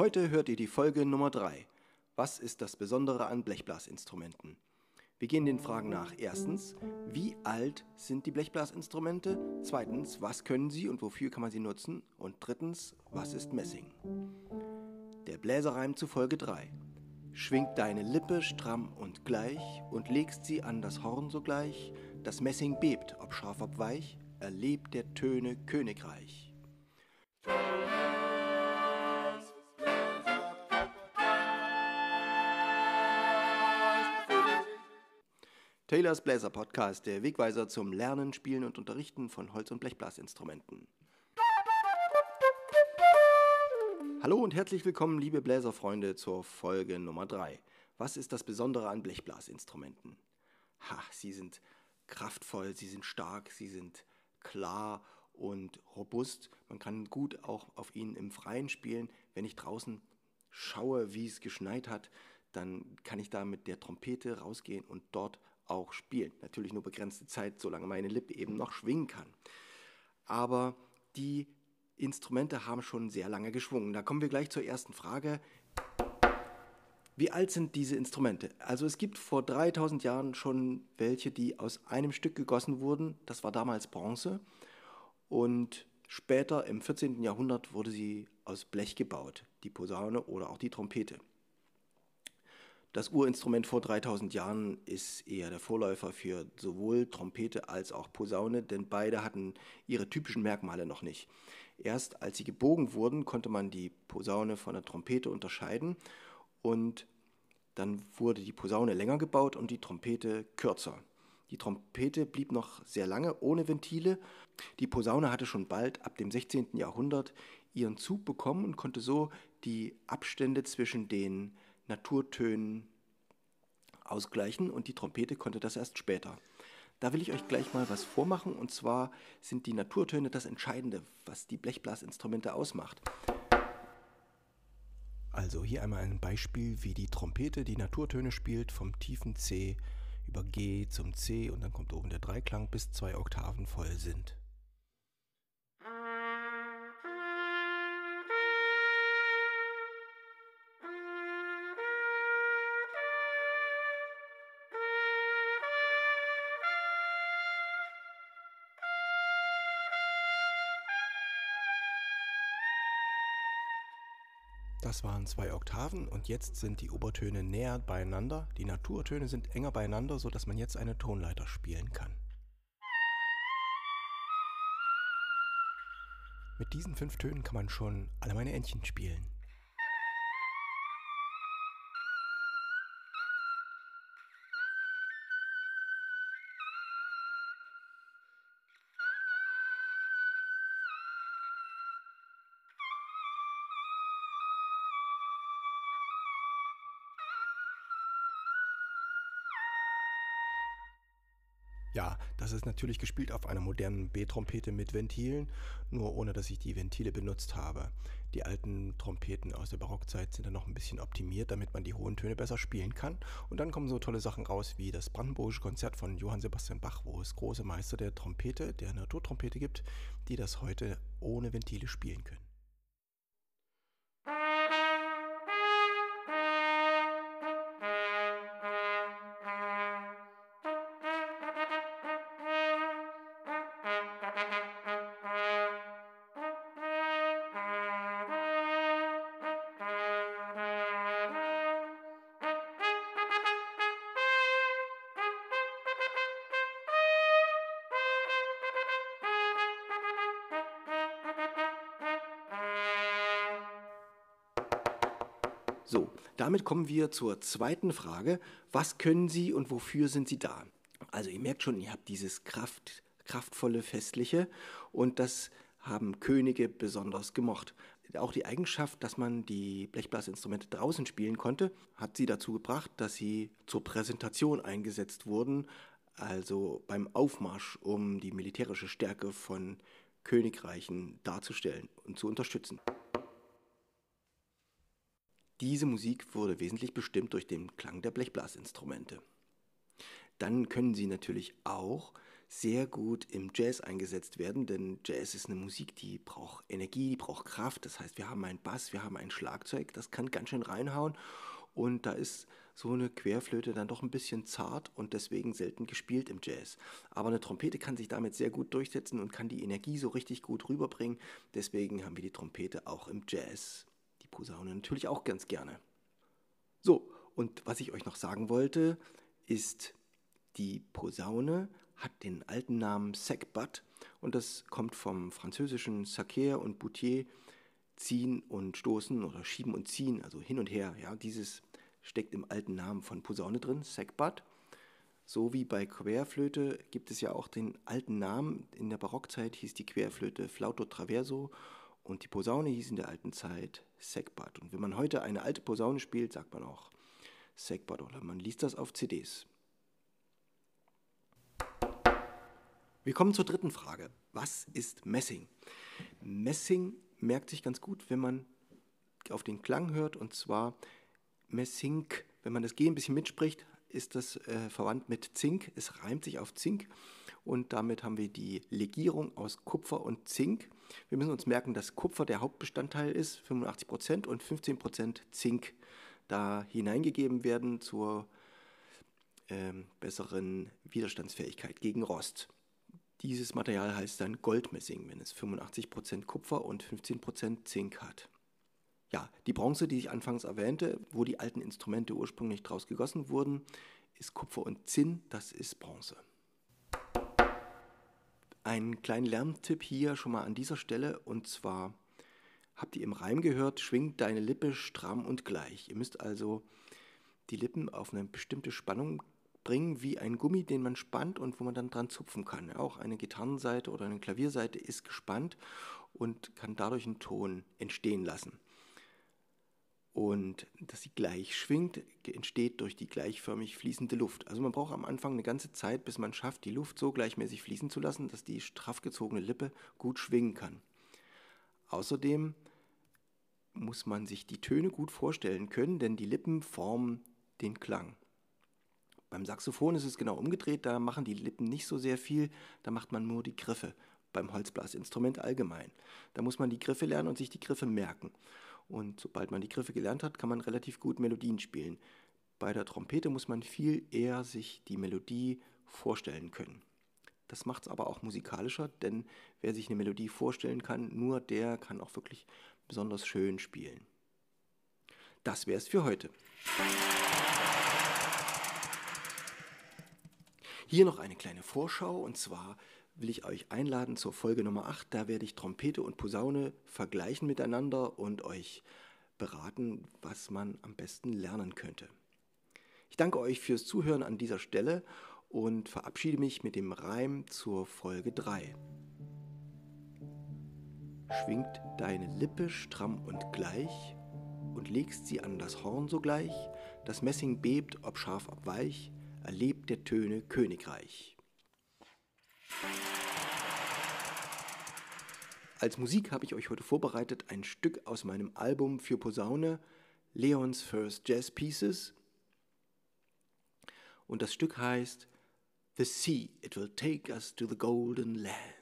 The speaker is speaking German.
Heute hört ihr die Folge Nummer 3. Was ist das Besondere an Blechblasinstrumenten? Wir gehen den Fragen nach. Erstens, wie alt sind die Blechblasinstrumente? Zweitens, was können sie und wofür kann man sie nutzen? Und drittens, was ist Messing? Der Bläserreim zu Folge 3. Schwingt deine Lippe stramm und gleich und legst sie an das Horn sogleich, das Messing bebt, ob scharf, ob weich, erlebt der Töne Königreich. Taylors Bläser Podcast, der Wegweiser zum Lernen, Spielen und Unterrichten von Holz- und Blechblasinstrumenten. Hallo und herzlich willkommen, liebe Bläserfreunde, zur Folge Nummer 3. Was ist das Besondere an Blechblasinstrumenten? Ha, sie sind kraftvoll, sie sind stark, sie sind klar und robust. Man kann gut auch auf ihnen im Freien spielen. Wenn ich draußen schaue, wie es geschneit hat, dann kann ich da mit der Trompete rausgehen und dort auch spielen. Natürlich nur begrenzte Zeit, solange meine Lippe eben noch schwingen kann. Aber die Instrumente haben schon sehr lange geschwungen. Da kommen wir gleich zur ersten Frage. Wie alt sind diese Instrumente? Also es gibt vor 3000 Jahren schon welche, die aus einem Stück gegossen wurden. Das war damals Bronze. Und später im 14. Jahrhundert wurde sie aus Blech gebaut, die Posaune oder auch die Trompete. Das Urinstrument vor 3000 Jahren ist eher der Vorläufer für sowohl Trompete als auch Posaune, denn beide hatten ihre typischen Merkmale noch nicht. Erst als sie gebogen wurden, konnte man die Posaune von der Trompete unterscheiden und dann wurde die Posaune länger gebaut und die Trompete kürzer. Die Trompete blieb noch sehr lange ohne Ventile. Die Posaune hatte schon bald ab dem 16. Jahrhundert ihren Zug bekommen und konnte so die Abstände zwischen den Naturtönen ausgleichen und die Trompete konnte das erst später. Da will ich euch gleich mal was vormachen und zwar sind die Naturtöne das Entscheidende, was die Blechblasinstrumente ausmacht. Also hier einmal ein Beispiel, wie die Trompete die Naturtöne spielt, vom tiefen C über G zum C und dann kommt oben der Dreiklang bis zwei Oktaven voll sind. Das waren zwei Oktaven und jetzt sind die Obertöne näher beieinander. Die Naturtöne sind enger beieinander, sodass man jetzt eine Tonleiter spielen kann. Mit diesen fünf Tönen kann man schon alle meine Entchen spielen. Ja, das ist natürlich gespielt auf einer modernen B-Trompete mit Ventilen, nur ohne dass ich die Ventile benutzt habe. Die alten Trompeten aus der Barockzeit sind dann noch ein bisschen optimiert, damit man die hohen Töne besser spielen kann. Und dann kommen so tolle Sachen raus wie das Brandenburgische Konzert von Johann Sebastian Bach, wo es große Meister der Trompete, der Naturtrompete gibt, die das heute ohne Ventile spielen können. So, damit kommen wir zur zweiten Frage. Was können Sie und wofür sind Sie da? Also ihr merkt schon, ihr habt dieses Kraft, kraftvolle, festliche und das haben Könige besonders gemocht. Auch die Eigenschaft, dass man die Blechblasinstrumente draußen spielen konnte, hat sie dazu gebracht, dass sie zur Präsentation eingesetzt wurden, also beim Aufmarsch, um die militärische Stärke von Königreichen darzustellen und zu unterstützen. Diese Musik wurde wesentlich bestimmt durch den Klang der Blechblasinstrumente. Dann können Sie natürlich auch sehr gut im Jazz eingesetzt werden, denn Jazz ist eine Musik, die braucht Energie, die braucht Kraft. Das heißt, wir haben einen Bass, wir haben ein Schlagzeug, das kann ganz schön reinhauen und da ist so eine Querflöte dann doch ein bisschen zart und deswegen selten gespielt im Jazz. Aber eine Trompete kann sich damit sehr gut durchsetzen und kann die Energie so richtig gut rüberbringen. Deswegen haben wir die Trompete auch im Jazz. Die Posaune natürlich auch ganz gerne. So, und was ich euch noch sagen wollte, ist, die Posaune hat den alten Namen Sackbut und das kommt vom französischen Sacer und Boutier, ziehen und stoßen oder schieben und ziehen, also hin und her. Ja, dieses steckt im alten Namen von Posaune drin, Sackbut. So wie bei Querflöte gibt es ja auch den alten Namen. In der Barockzeit hieß die Querflöte Flauto Traverso und die Posaune hieß in der alten Zeit Sackbut. Und wenn man heute eine alte Posaune spielt, sagt man auch Sackbut oder man liest das auf CDs. Wir kommen zur dritten Frage. Was ist Messing? Messing merkt sich ganz gut, wenn man auf den Klang hört, und zwar Messing. Wenn man das G ein bisschen mitspricht, ist das äh, verwandt mit Zink. Es reimt sich auf Zink und damit haben wir die Legierung aus Kupfer und Zink. Wir müssen uns merken, dass Kupfer der Hauptbestandteil ist, 85 Prozent und 15 Prozent Zink da hineingegeben werden zur ähm, besseren Widerstandsfähigkeit gegen Rost. Dieses Material heißt dann Goldmessing, wenn es 85% Kupfer und 15% Zink hat. Ja, die Bronze, die ich anfangs erwähnte, wo die alten Instrumente ursprünglich draus gegossen wurden, ist Kupfer und Zinn, das ist Bronze. Ein kleinen Lerntipp hier schon mal an dieser Stelle und zwar habt ihr im Reim gehört, schwingt deine Lippe stramm und gleich. Ihr müsst also die Lippen auf eine bestimmte Spannung bringen wie ein Gummi, den man spannt und wo man dann dran zupfen kann. Auch eine Gitarrenseite oder eine Klavierseite ist gespannt und kann dadurch einen Ton entstehen lassen. Und dass sie gleich schwingt, entsteht durch die gleichförmig fließende Luft. Also man braucht am Anfang eine ganze Zeit, bis man schafft, die Luft so gleichmäßig fließen zu lassen, dass die straff gezogene Lippe gut schwingen kann. Außerdem muss man sich die Töne gut vorstellen können, denn die Lippen formen den Klang. Beim Saxophon ist es genau umgedreht, da machen die Lippen nicht so sehr viel, da macht man nur die Griffe. Beim Holzblasinstrument allgemein. Da muss man die Griffe lernen und sich die Griffe merken. Und sobald man die Griffe gelernt hat, kann man relativ gut Melodien spielen. Bei der Trompete muss man viel eher sich die Melodie vorstellen können. Das macht es aber auch musikalischer, denn wer sich eine Melodie vorstellen kann, nur der kann auch wirklich besonders schön spielen. Das wäre es für heute. Hier noch eine kleine Vorschau und zwar will ich euch einladen zur Folge Nummer 8. Da werde ich Trompete und Posaune vergleichen miteinander und euch beraten, was man am besten lernen könnte. Ich danke euch fürs Zuhören an dieser Stelle und verabschiede mich mit dem Reim zur Folge 3. Schwingt deine Lippe stramm und gleich und legst sie an das Horn sogleich, das Messing bebt, ob scharf, ob weich, erlebt der Töne Königreich. Als Musik habe ich euch heute vorbereitet ein Stück aus meinem Album für Posaune Leon's First Jazz Pieces. Und das Stück heißt The Sea, It Will Take Us to the Golden Land.